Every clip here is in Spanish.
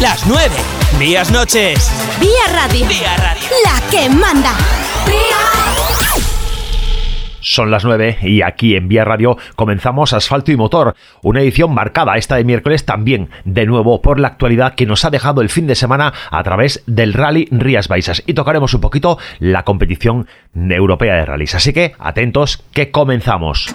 Las 9. Días noches. Vía Radio. Vía Radio. La que manda. Son las 9 y aquí en Vía Radio comenzamos Asfalto y Motor, una edición marcada esta de miércoles también de nuevo por la actualidad que nos ha dejado el fin de semana a través del Rally Rías Baixas y tocaremos un poquito la competición europea de rallies. Así que atentos que comenzamos.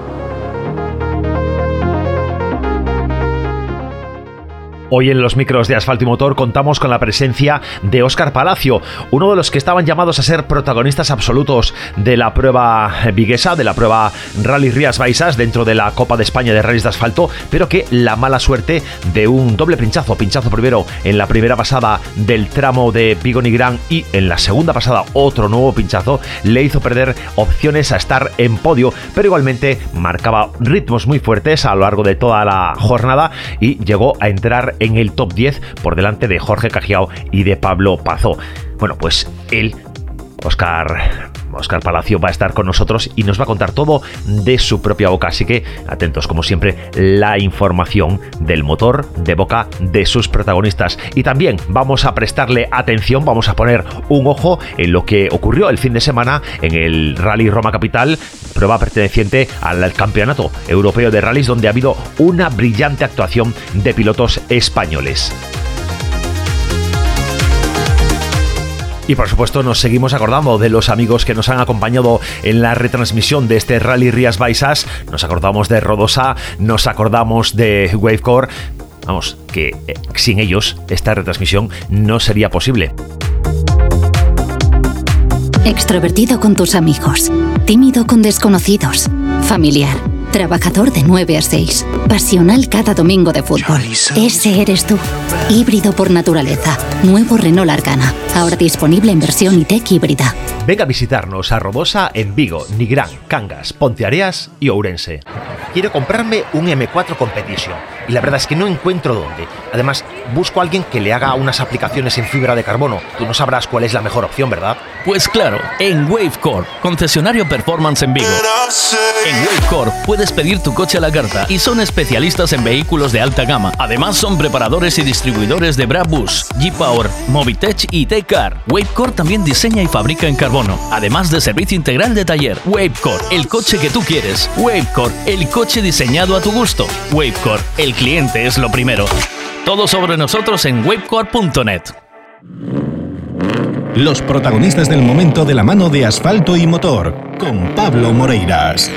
Hoy en los micros de Asfalto y Motor contamos con la presencia de Óscar Palacio, uno de los que estaban llamados a ser protagonistas absolutos de la prueba viguesa, de la prueba Rally Rías Baixas dentro de la Copa de España de Rallys de Asfalto, pero que la mala suerte de un doble pinchazo, pinchazo primero en la primera pasada del tramo de Vigo Nigrán y en la segunda pasada otro nuevo pinchazo, le hizo perder opciones a estar en podio, pero igualmente marcaba ritmos muy fuertes a lo largo de toda la jornada y llegó a entrar en el top 10 por delante de Jorge Cajiao y de Pablo Pazó. Bueno, pues él, Oscar Oscar Palacio va a estar con nosotros y nos va a contar todo de su propia boca. Así que atentos, como siempre, la información del motor de boca de sus protagonistas. Y también vamos a prestarle atención, vamos a poner un ojo en lo que ocurrió el fin de semana en el Rally Roma Capital, prueba perteneciente al Campeonato Europeo de Rallys, donde ha habido una brillante actuación de pilotos españoles. Y por supuesto nos seguimos acordando de los amigos que nos han acompañado en la retransmisión de este Rally Rías Baixas. Nos acordamos de Rodosa, nos acordamos de Wavecore. Vamos, que eh, sin ellos esta retransmisión no sería posible. Extrovertido con tus amigos, tímido con desconocidos, familiar Trabajador de 9 a 6. Pasional cada domingo de fútbol. Ese eres tú. Híbrido por naturaleza. Nuevo Renault Arcana. Ahora disponible en versión ITEC híbrida. Venga a visitarnos a Robosa en Vigo, Nigrán, Cangas, Ponteareas y Ourense. Quiero comprarme un M4 Competition y la verdad es que no encuentro dónde. Además, busco a alguien que le haga unas aplicaciones en fibra de carbono. Tú no sabrás cuál es la mejor opción, ¿verdad? Pues claro, en Wavecore, concesionario Performance en Vigo. En Wavecore puedes pedir tu coche a la carta y son especialistas en vehículos de alta gama. Además, son preparadores y distribuidores de Brabus, G-Power, Movitech y T-Car. Wavecore también diseña y fabrica en carbono, además de servicio integral de taller. Wavecore, el coche que tú quieres. Wavecore, el coche diseñado a tu gusto. Wavecore, el cliente es lo primero. Todo sobre nosotros en wavecore.net. Los protagonistas del momento de la mano de asfalto y motor, con Pablo Moreiras.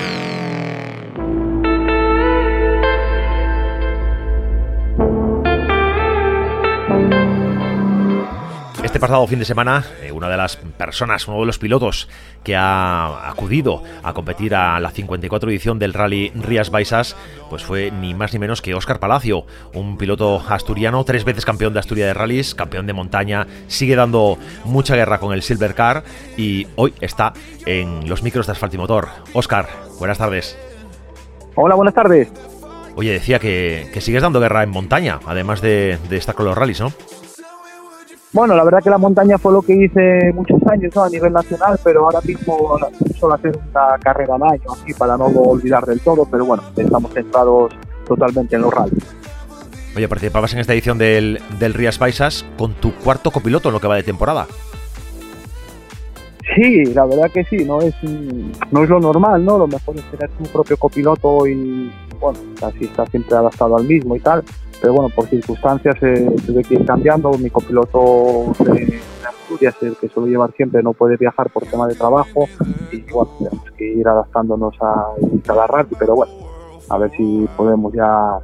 Este pasado fin de semana, eh, una de las personas, uno de los pilotos que ha acudido a competir a la 54 edición del Rally Rías Baixas, pues fue ni más ni menos que Óscar Palacio, un piloto asturiano, tres veces campeón de Asturias de rallies, campeón de montaña, sigue dando mucha guerra con el Silver Car y hoy está en los micros de Asfalto y Motor. Óscar, buenas tardes. Hola, buenas tardes. Oye, decía que, sigues dando guerra en montaña, además de, de estar con los rallies, ¿no? Bueno, la verdad que la montaña fue lo que hice muchos años a nivel nacional, pero ahora mismo solo hacer una carrera al año así para no olvidar del todo, pero bueno, estamos centrados totalmente en los rallies. Oye, participabas en esta edición del, del Rías Baixas con tu cuarto copiloto en lo que va de temporada. Sí, la verdad que sí, no es no es lo normal, ¿no? Lo mejor es tener tu propio copiloto y, bueno, así está siempre adaptado al mismo y tal pero bueno, por circunstancias eh, tuve que ir cambiando. Mi copiloto de, Asturias, el que suelo llevar siempre, no puede viajar por tema de trabajo y bueno, tenemos que ir adaptándonos a cada rato, pero bueno, a ver si podemos ya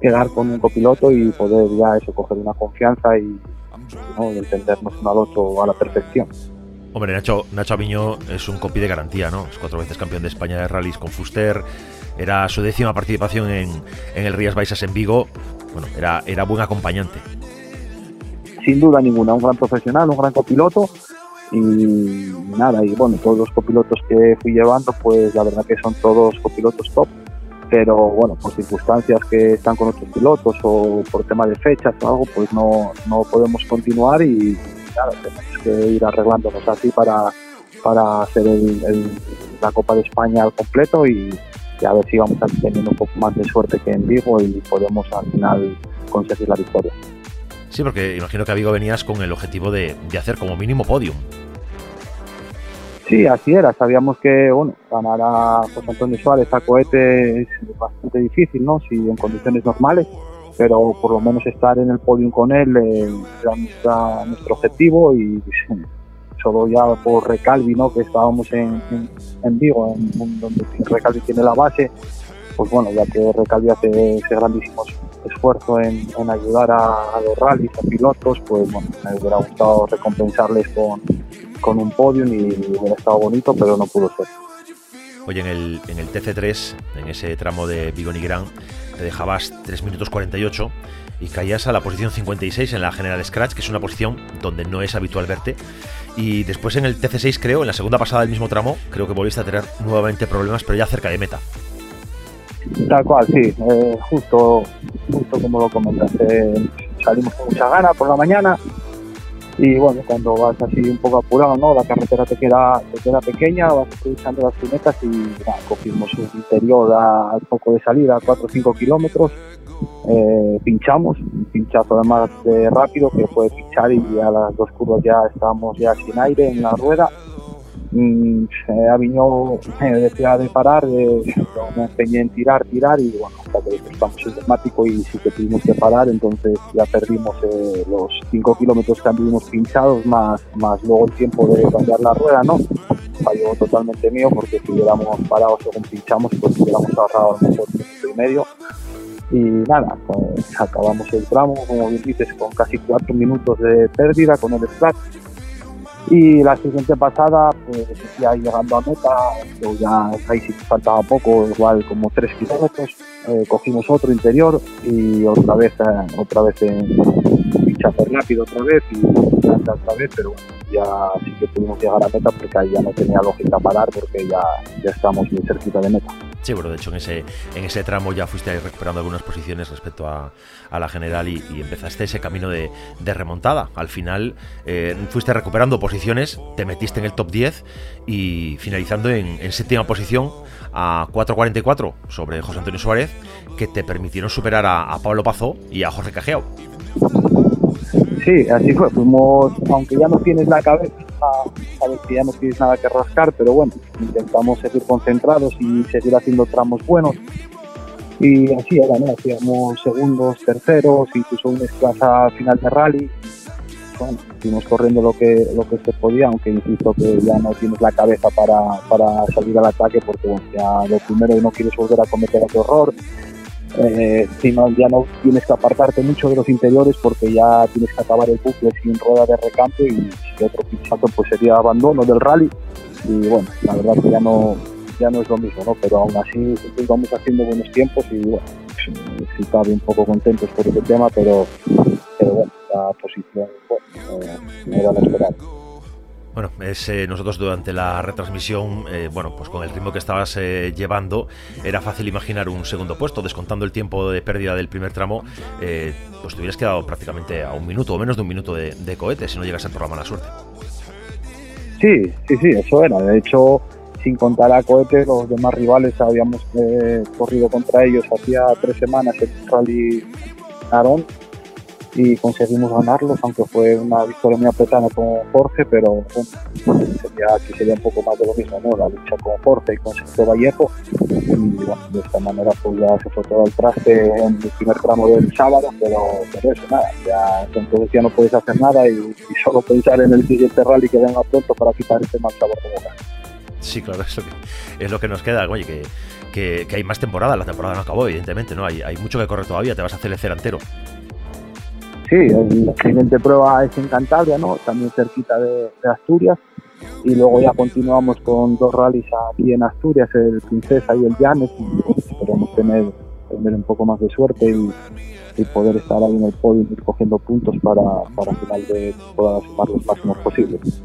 quedar con un copiloto y poder ya eso, coger una confianza y, entendernos uno al otro a la perfección. Hombre, Nacho, Nacho Aviño es un copy de garantía, ¿no? Es cuatro veces campeón de España de rallies con Fuster. Era su décima participación en, en el Rías Baixas en Vigo. Bueno, era, era buen acompañante. Sin duda ninguna, un gran profesional, un gran copiloto. Y nada, y bueno, todos los copilotos que fui llevando, pues la verdad que son todos copilotos top, pero bueno, por circunstancias que están con otros pilotos o por tema de fechas o algo, pues no, no podemos continuar y nada, tenemos que ir arreglándonos así para, para hacer la Copa de España al completo y, a ver si vamos tener un poco más de suerte que en Vigo y podemos al final conseguir la victoria. Sí, porque imagino que a Vigo venías con el objetivo de, de hacer como mínimo podium. Sí, así era. Sabíamos que bueno, ganar a José Antonio Suárez a cohete es bastante difícil, ¿no? Si en condiciones normales, pero por lo menos estar en el podium con él eh, era nuestro objetivo y solo ya por Recalvi, ¿no? Que estábamos en, en, Vigo, en, donde Recalvi tiene la base, pues bueno, ya que Recalvi hace ese grandísimo esfuerzo en, ayudar a, a, los rallies, a pilotos, pues bueno, me hubiera gustado recompensarles con con un podio y hubiera estado bonito, pero no pudo ser. Oye, en el, en el TC3, en ese tramo de Vigo Gran, te dejabas 3 minutos 48 y caías a la posición 56 en la General Scratch, que es una posición donde no es habitual verte. Y después en el TC6, creo, en la segunda pasada del mismo tramo, creo que volviste a tener nuevamente problemas, pero ya cerca de meta. Tal cual, sí, eh, justo, justo como lo comentaste, salimos con mucha gana por la mañana, y bueno, cuando vas así un poco apurado, ¿no? La carretera te queda, te queda pequeña, vas aprovechando las cunetas y cogimos un interior al poco de salida, 4 o 5 kilómetros, eh, pinchamos, un pinchazo además de rápido que fue pinchar y a las dos curvas ya estábamos ya sin aire en la rueda Mm, a Aviñó me decía de parar, me empeñé en tirar, tirar y bueno, hasta que estamos el temático y sí que tuvimos que parar, entonces ya perdimos eh, los 5 kilómetros que anduvimos pinchados, más, más luego el tiempo de cambiar la rueda, ¿no? Falló totalmente mío porque si hubiéramos parado según pinchamos, pues hubiéramos ahorrado a lo mejor un minuto y medio. Y nada, pues acabamos el tramo, como bien dices, con casi 4 minutos de pérdida con el splat y la siguiente pasada, pues ya llegando a meta, yo ya ahí sí faltaba poco, igual como 3 kilómetros, eh, cogimos otro interior y otra vez, eh, otra vez en pinchazo rápido otra vez y otra vez, pero bueno, ya sí que pudimos llegar a meta porque ahí ya no tenía lógica parar porque ya, ya estamos muy cerquita de meta. Sí, bueno, de hecho en ese, en ese tramo ya fuiste recuperando algunas posiciones respecto a, la general y, empezaste ese camino de, remontada. Al final eh, fuiste recuperando posiciones, te metiste en el top 10 y finalizando en, séptima posición a 4.44 sobre José Antonio Suárez, que te permitieron superar a, Pablo Pazo y a Jorge Cajeao. Sí, así fue. Fuimos, aunque ya no tienes la cabeza, sabes que ya no tienes nada que rascar, pero bueno, intentamos seguir concentrados y seguir haciendo tramos buenos. Y así era, ¿no? Hacíamos segundos, terceros, incluso un desplaza final de rally. Bueno, fuimos corriendo lo que, lo que se podía, aunque insisto que ya no tienes la cabeza para, para salir al ataque, porque ya lo primero no quieres volver a cometer otro error eh, ya no tienes que apartarte mucho de los interiores porque ya tienes que acabar el bucle sin rueda de recambio y otro pinchazo pues sería abandono del rally y bueno, la verdad que ya no ya no es lo mismo, ¿no? Pero aún así vamos haciendo buenos tiempos y bueno, sí cabe un poco contentos por ese tema, pero, pero bueno, la posición bueno, eh, no era la esperada. Bueno, es, eh, nosotros durante la retransmisión, eh, bueno, pues con el ritmo que estabas eh, llevando, era fácil imaginar un segundo puesto, descontando el tiempo de pérdida del primer tramo, pues te hubieras quedado prácticamente a un minuto o menos de un minuto de, cohete si no llegas al programa la suerte. Sí, sí, sí, eso era. De hecho, sin contar a cohete, los demás rivales habíamos corrido contra ellos hacía tres semanas el Rally Narón y conseguimos ganarlos, aunque fue una victoria muy apretada con Jorge, pero aquí sería un poco más de lo mismo, ¿no? La lucha con Jorge y con Sergio Vallejo, y bueno, de esta manera pues ya se fue todo el traste en el primer tramo del sábado, pero, pero eso nada, ya entonces ya no puedes hacer nada y, solo pensar en el siguiente rally que venga pronto para quitar este mal sabor de boca. Sí, claro, eso es lo que nos queda, oye, que, que, que, hay más temporada, la temporada no acabó, evidentemente, ¿no? Hay, hay mucho que correr todavía, te vas a hacer el entero sí, la siguiente prueba es en Cantabria, ¿no? También cerquita de, Asturias. Y luego ya continuamos con dos rallies aquí en Asturias, el Princesa y el Llanes. Y esperemos tener, tener un poco más de suerte y, poder estar ahí en el podio y ir cogiendo puntos para, para final de poder sumar los máximos posibles.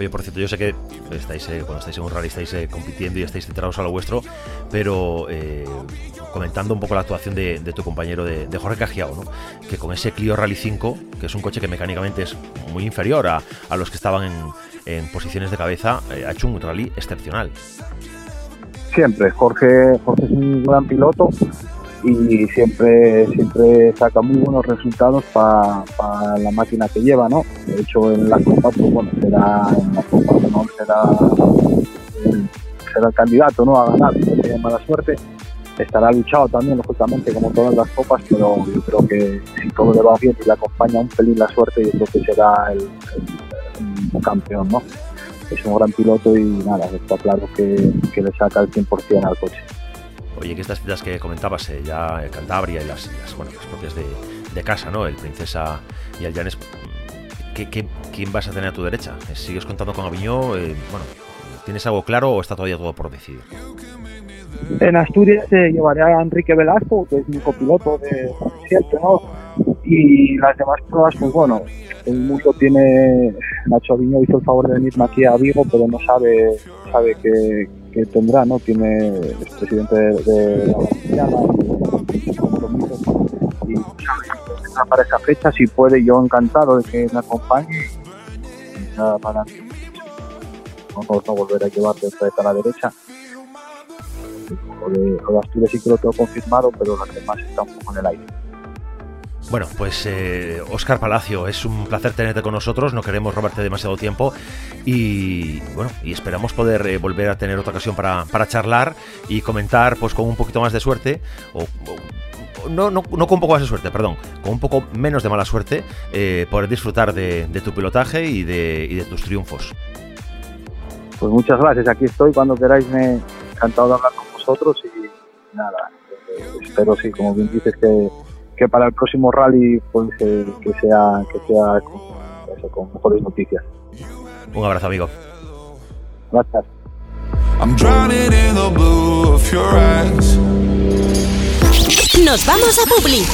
Oye, por cierto, yo sé que estáis, eh, cuando estáis en un rally estáis eh, compitiendo y estáis centrados a lo vuestro, pero eh, comentando un poco la actuación de, tu compañero de, Jorge Cajiao, ¿no? que con ese Clio Rally 5, que es un coche que mecánicamente es muy inferior a, los que estaban en, posiciones de cabeza, ha hecho un rally excepcional. Siempre, Jorge, Jorge es un gran piloto y siempre siempre saca muy buenos resultados para la máquina que lleva, ¿no? De hecho, en la Copa, pues bueno, será en la Copa no será, será el candidato, ¿no? A ganar, no tiene mala suerte. Estará luchado también, lógicamente, como todas las copas, pero yo creo que si todo le va bien y le acompaña un pelín la suerte, yo creo que será el, campeón, ¿no? Es un gran piloto y nada, está claro que, que le saca el 100% al coche. Oye, que estas citas que comentabas, eh, ya Cantabria y las, bueno, las propias de, casa, ¿no? El Princesa y el Llanes, ¿qué, quién vas a tener a tu derecha? ¿Sigues contando con Aviñó? Eh, bueno, ¿tienes algo claro o está todavía todo por decidir? En Asturias se llevaré a Enrique Velasco, que es mi copiloto de siempre, ¿no? Y las demás pruebas, pues bueno, el mundo tiene, Nacho Aviñó hizo el favor de venirme aquí a Vigo, pero no sabe, sabe que, que tendrá, ¿no? Tiene el presidente de, la y y para esa fecha, si puede, yo encantado de que me acompañe y ya para no, no volver a otra vez a la derecha. Lo de, lo de Asturias sí que lo tengo confirmado, pero las demás están un poco en el aire. Bueno, pues Oscar eh, Palacio, es un placer tenerte con nosotros, no queremos robarte demasiado tiempo y bueno, y esperamos poder eh, volver a tener otra ocasión para, charlar y comentar pues con un poquito más de suerte o, no, no, no, con un poco más de suerte, perdón, con un poco menos de mala suerte, eh, poder disfrutar de, tu pilotaje y de, y de tus triunfos. Pues muchas gracias, aquí estoy. Cuando queráis, me encantado de hablar con vosotros y nada, espero sí, como bien dices que que para el próximo rally pues, eh, que sea, que sea con, mejores noticias. Un abrazo, amigo. Gracias. Nos vamos a Publi.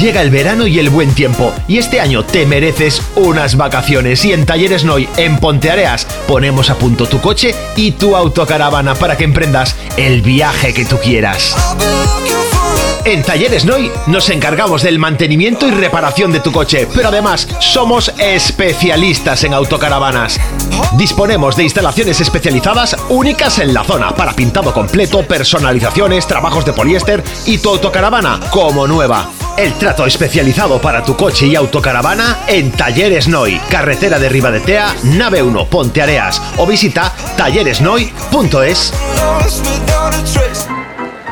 Llega el verano y el buen tiempo, y este año te mereces unas vacaciones. Y en Talleres Noy, en Ponteareas, ponemos a punto tu coche y tu autocaravana para que emprendas el viaje que tú quieras. En Talleres Noy nos encargamos del mantenimiento y reparación de tu coche, pero además somos especialistas en autocaravanas. Disponemos de instalaciones especializadas únicas en la zona para pintado completo, personalizaciones, trabajos de poliéster y tu autocaravana como nueva. El trato especializado para tu coche y autocaravana en Talleres Noy, carretera de Ribadetea, nave 1, Ponteareas o visita talleresnoy.es.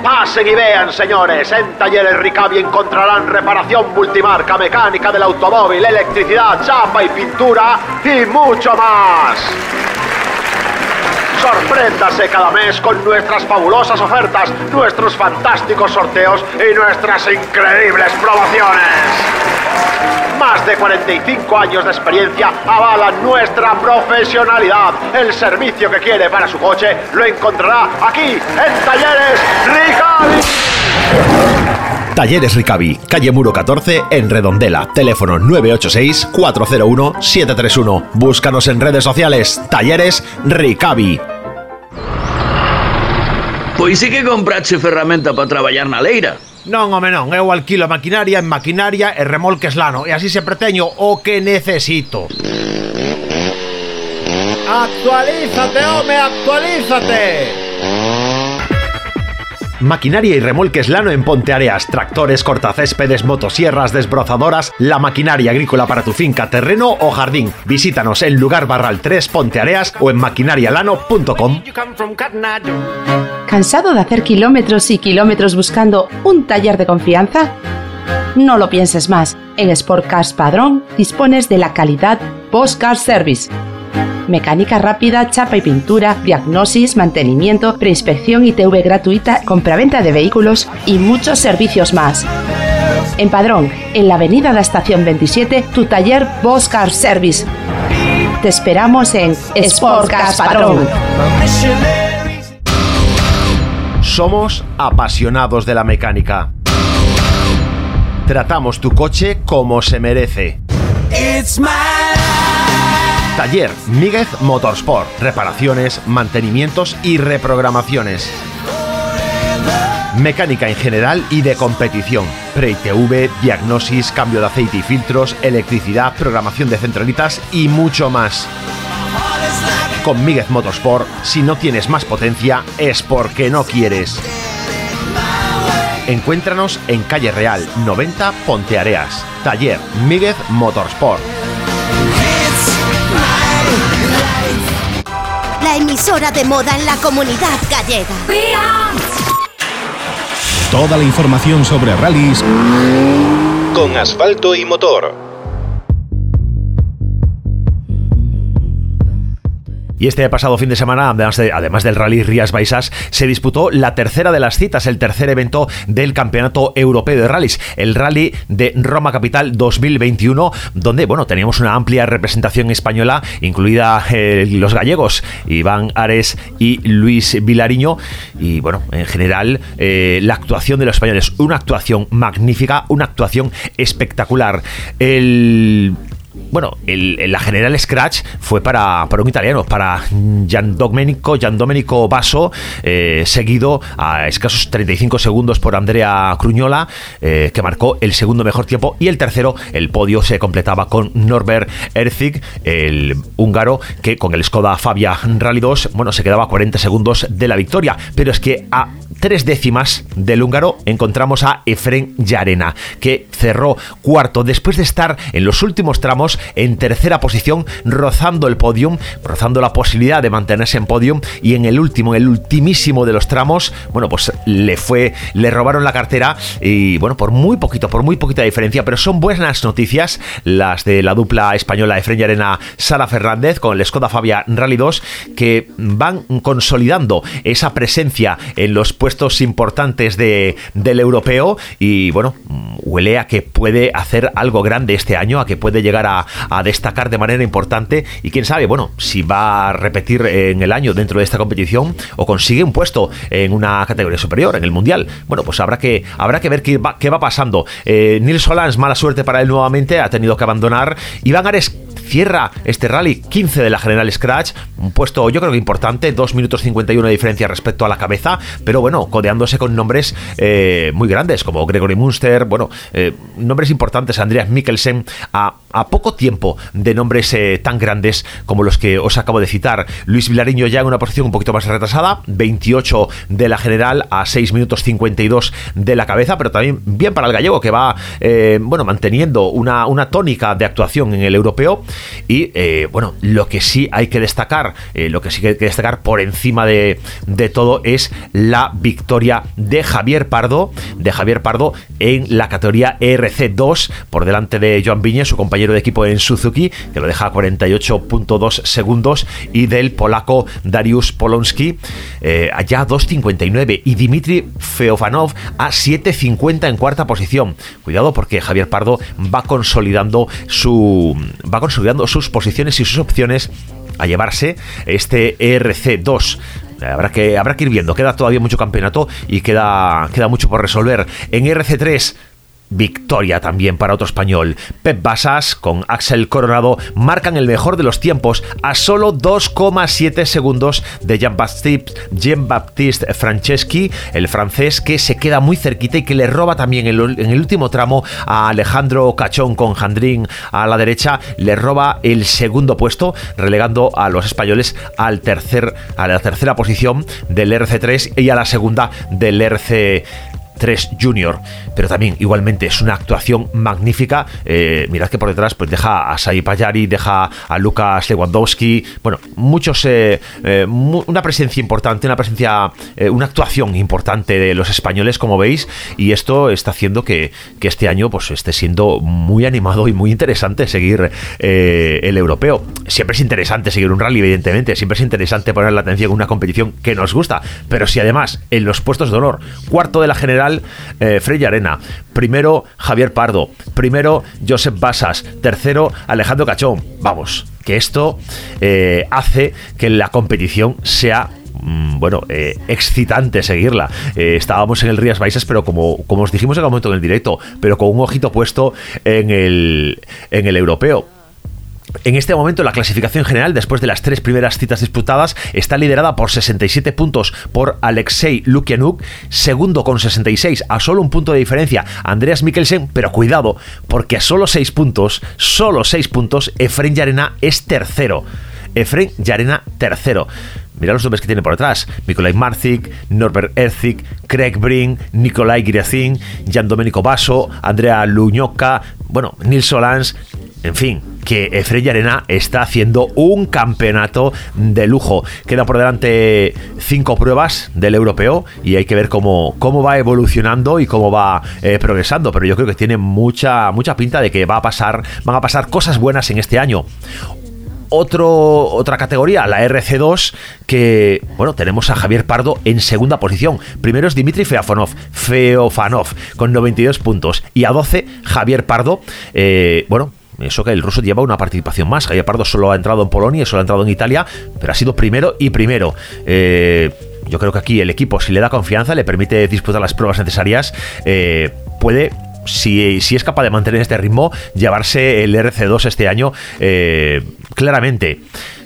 Pasen y vean, señores. En Talleres Ricavi encontrarán reparación multimarca, mecánica del automóvil, electricidad, chapa y pintura y mucho más. Sorpréndase cada mes con nuestras fabulosas ofertas, nuestros fantásticos sorteos y nuestras increíbles promociones. Más de 45 años de experiencia avalan nuestra profesionalidad. El servicio que quiere para su coche lo encontrará aquí en Talleres Ricavi. Talleres Ricavi, calle Muro 14, en Redondela. Teléfono 986-401-731. Búscanos en redes sociales. Talleres Ricavi. Pois sí que comprache ferramenta para traballar na leira. Non, home, non, eu alquilo maquinaria en maquinaria e remolques lano. E así sempre teño o que necesito. Actualízate, home, actualízate! Maquinaria y remolques Lano en Ponteareas, tractores, cortacéspedes, motosierras, desbrozadoras, la maquinaria agrícola para tu finca, terreno o jardín. Visítanos en Lugar Barral 3 Ponteareas o en maquinarialano.com. ¿Cansado de hacer kilómetros y kilómetros buscando un taller de confianza? No lo pienses más. En Sport Cars Padrón dispones de la calidad Post Car Service mecánica rápida, chapa y pintura, diagnosis, mantenimiento, preinspección y TV gratuita, compraventa de vehículos y muchos servicios más. En Padrón, en la avenida de la Estación 27, tu taller Boscar Service. Te esperamos en Sportcars Padrón. Somos apasionados de la mecánica. Tratamos tu coche como se merece. It's my Taller Míguez Motorsport. Reparaciones, mantenimientos y reprogramaciones. Mecánica en general y de competición. Pre-TV, diagnosis, cambio de aceite y filtros, electricidad, programación de centralitas y mucho más. Con Míguez Motorsport, si no tienes más potencia, es porque no quieres. Encuéntranos en Calle Real 90 Ponteareas. Taller Míguez Motorsport. La emisora de moda en la comunidad gallega. Toda la información sobre rallies con asfalto y motor. Y este pasado fin de semana, además, del Rally Rías Baixas, se disputó la tercera de las citas, el tercer evento del Campeonato Europeo de Rallys, el Rally de Roma Capital 2021, donde bueno, teníamos una amplia representación española, incluida eh, los gallegos, Iván Ares y Luis Vilariño. Y bueno, en general, eh, la actuación de los españoles, una actuación magnífica, una actuación espectacular. El bueno, la general Scratch fue para, un italiano, para Gian Domenico Basso, eh, seguido a escasos 35 segundos por Andrea Cruñola, eh, que marcó el segundo mejor tiempo, y el tercero, el podio se completaba con Norbert Erzig, el húngaro, que con el Skoda Fabia Rally 2, bueno, se quedaba a 40 segundos de la victoria, pero es que a tres décimas del húngaro encontramos a Efren Yarena, que cerró cuarto después de estar en los últimos tramos en tercera posición, rozando el podium, rozando la posibilidad de mantenerse en podium y en el último, el ultimísimo de los tramos, bueno, pues le fue, le robaron la cartera y bueno, por muy poquito, por muy poquita diferencia, pero son buenas noticias las de la dupla española Efren Yarena Sara Fernández con el Skoda Fabia Rally 2 que van consolidando esa presencia en los puestos importantes de, del europeo y bueno, huele a que puede hacer algo grande este año, a que puede llegar a, destacar de manera importante y quién sabe, bueno, si va a repetir en el año dentro de esta competición o consigue un puesto en una categoría superior, en el Mundial. Bueno, pues habrá que, habrá que ver qué va, qué va pasando. Eh, Nils Solans, mala suerte para él nuevamente, ha tenido que abandonar. Iván Ares cierra este rally 15 de la General Scratch, un puesto yo creo que importante, 2 minutos 51 de diferencia respecto a la cabeza, pero bueno, codeándose con nombres eh, muy grandes como Gregory Munster, bueno, eh, nombres importantes, Andreas Mikkelsen, a, poco tiempo de nombres eh, tan grandes como los que os acabo de citar. Luis Vilariño ya en una posición un poquito más retrasada, 28 de la General a 6 minutos 52 de la cabeza, pero también bien para el gallego que va, bueno, manteniendo una, una tónica de actuación en el europeo y eh, bueno, lo que sí hay que destacar, eh, lo que sí hay que destacar por encima de, todo es la victoria de Javier Pardo, de Javier Pardo en la categoría ERC2 por delante de Joan Viñe, su compañero de equipo en Suzuki, que lo deja a 48.2 segundos, y del polaco Darius Polonsky eh, allá a 2.59 y Dimitri Feofanov a 7.50 en cuarta posición. Cuidado porque Javier Pardo va consolidando su va sus posiciones y sus opciones a llevarse este ERC2. Habrá que, habrá que ir viendo, queda todavía mucho campeonato y queda, queda mucho por resolver. En ERC3 Victoria también para otro español. Pep Basas con Axel Coronado marcan el mejor de los tiempos a solo 2,7 segundos de Jean-Baptiste Franceschi, el francés que se queda muy cerquita y que le roba también en el último tramo a Alejandro Cachón con Jandrín a la derecha, le roba el segundo puesto, relegando a los españoles al tercer, a la tercera posición del RC3 y a la segunda del RC 3 Junior, pero también igualmente es una actuación magnífica. Eh, mirad que por detrás pues deja a Sai Payari, deja a Lucas Lewandowski, bueno, muchos, eh, eh, una presencia importante, una presencia, una actuación importante de los españoles, como veis, y esto está haciendo que, este año pues esté siendo muy animado y muy interesante seguir el europeo. Siempre es interesante seguir un rally, evidentemente, siempre es interesante poner la atención en una competición que nos gusta, pero si además en los puestos de honor, cuarto de la general, eh, Frey Arena. Primero, Javier Pardo. Primero, Josep Basas. Tercero, Alejandro Cachón. Vamos, que esto eh, hace que la competición sea mm, bueno, eh, excitante seguirla. estábamos en el Rías Baixas, pero como, como os dijimos en el momento en el directo, pero con un ojito puesto en el, en el europeo. En este momento la clasificación general, después de las tres primeras citas disputadas, está liderada por 67 puntos por Alexei Lukianuk, segundo con 66, a solo un punto de diferencia Andreas Mikkelsen, pero cuidado, porque a solo 6 puntos, solo 6 puntos, Efren Yarena es tercero. Efren Yarena tercero. Mira los nombres que tiene por detrás. Nikolai Marzik, Norbert Erzig, Craig Brink, Nikolai Girazin, Jan Domenico Basso, Andrea Luñoca, bueno, Nils Solans, en fin, que Efrey Arena está haciendo un campeonato de lujo. Queda por delante cinco pruebas del europeo y hay que ver cómo, cómo va evolucionando y cómo va eh, progresando. Pero yo creo que tiene mucha, mucha pinta de que va a pasar, van a pasar cosas buenas en este año otra categoría, la RC2, que, bueno, tenemos a Javier Pardo en segunda posición. Primero es Dimitri Feofanov, Feofanov con 92 puntos. Y a 12, Javier Pardo, eh, bueno, eso que el ruso lleva una participación más. Javier Pardo solo ha entrado en Polonia, solo ha entrado en Italia, pero ha sido primero y primero. Eh, yo creo que aquí el equipo, si le da confianza, le permite disputar las pruebas necesarias, eh, puede si, es capaz de mantener este ritmo, llevarse el RC2 este año eh, claramente.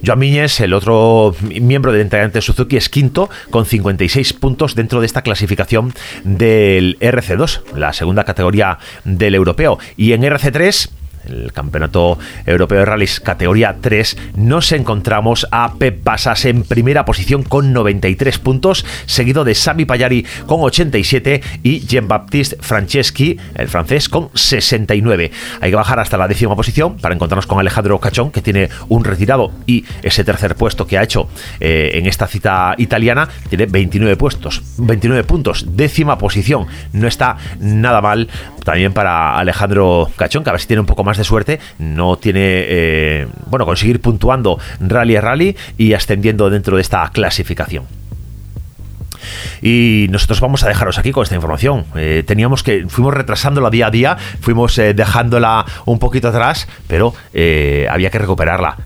Joan Miñez, el otro miembro del de Suzuki, es quinto con 56 puntos dentro de esta clasificación del RC2, la segunda categoría del europeo. Y en RC3 el Campeonato Europeo de Rallys categoría 3, nos encontramos a Pep Basas en primera posición con 93 puntos, seguido de Sami Payari con 87 y Jean-Baptiste Franceschi, el francés, con 69. Hay que bajar hasta la décima posición para encontrarnos con Alejandro Cachón, que tiene un retirado y ese tercer puesto que ha hecho eh, en esta cita italiana tiene 29 puestos, 29 puntos, décima posición. No está nada mal también para Alejandro Cachón, que a ver si tiene un poco más de suerte, no tiene, eh, bueno, conseguir puntuando rally a rally y ascendiendo dentro de esta clasificación. Y nosotros vamos a dejaros aquí con esta información. Eh, teníamos que, fuimos retrasándola día a día, fuimos eh, dejándola un poquito atrás, pero había que recuperarla.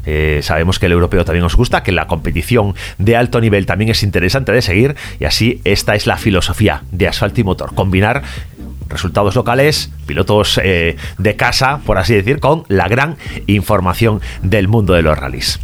sabemos que el europeo también os gusta, que la competición de alto nivel también es interesante de seguir, y así esta es la filosofía de Asfalto y Motor, combinar resultados locales, pilotos eh, de casa, por así decir, con la gran información del mundo de los rallies.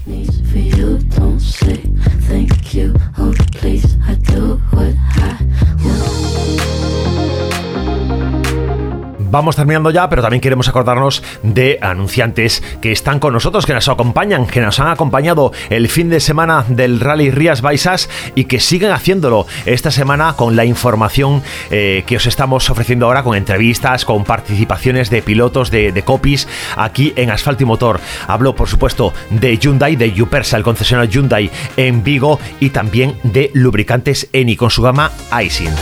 Vamos terminando ya, pero también queremos acordarnos de anunciantes que están con nosotros, que nos acompañan, que nos han acompañado el fin de semana del Rally Rías Baixas y que siguen haciéndolo esta semana con la información eh, que os estamos ofreciendo ahora, con entrevistas, con participaciones de pilotos, de, de copies aquí en Asfalto y Motor. Hablo, por supuesto, de Hyundai, de Yupersa, el concesionario Hyundai en Vigo y también de lubricantes Eni con su gama Aisin.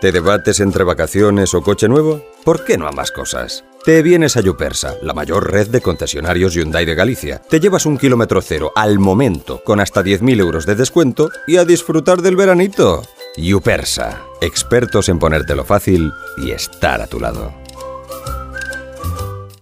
¿Te debates entre vacaciones o coche nuevo? ¿Por qué no ambas cosas? Te vienes a Yupersa, la mayor red de concesionarios Hyundai de Galicia. Te llevas un kilómetro cero al momento, con hasta 10.000 euros de descuento y a disfrutar del veranito. Yupersa, expertos en ponértelo fácil y estar a tu lado.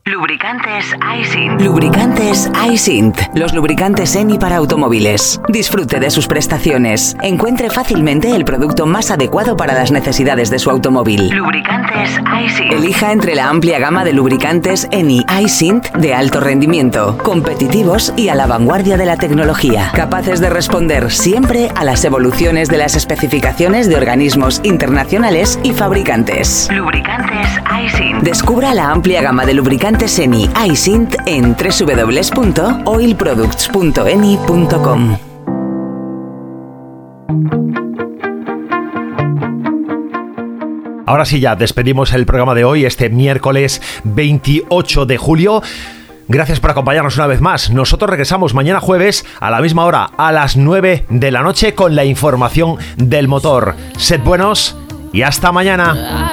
Lubricantes iSint. Lubricantes iSint. Los lubricantes ENI para automóviles. Disfrute de sus prestaciones. Encuentre fácilmente el producto más adecuado para las necesidades de su automóvil. Lubricantes iSint. Elija entre la amplia gama de lubricantes ENI iSint de alto rendimiento, competitivos y a la vanguardia de la tecnología, capaces de responder siempre a las evoluciones de las especificaciones de organismos internacionales y fabricantes. Lubricantes iSint. Descubra la amplia gama de lubricantes Eni iSint en www.oilproducts.eni.com. Ahora sí, ya despedimos el programa de hoy, este miércoles 28 de julio. Gracias por acompañarnos una vez más. Nosotros regresamos mañana jueves a la misma hora, a las 9 de la noche, con la información del motor. Sed buenos y hasta mañana.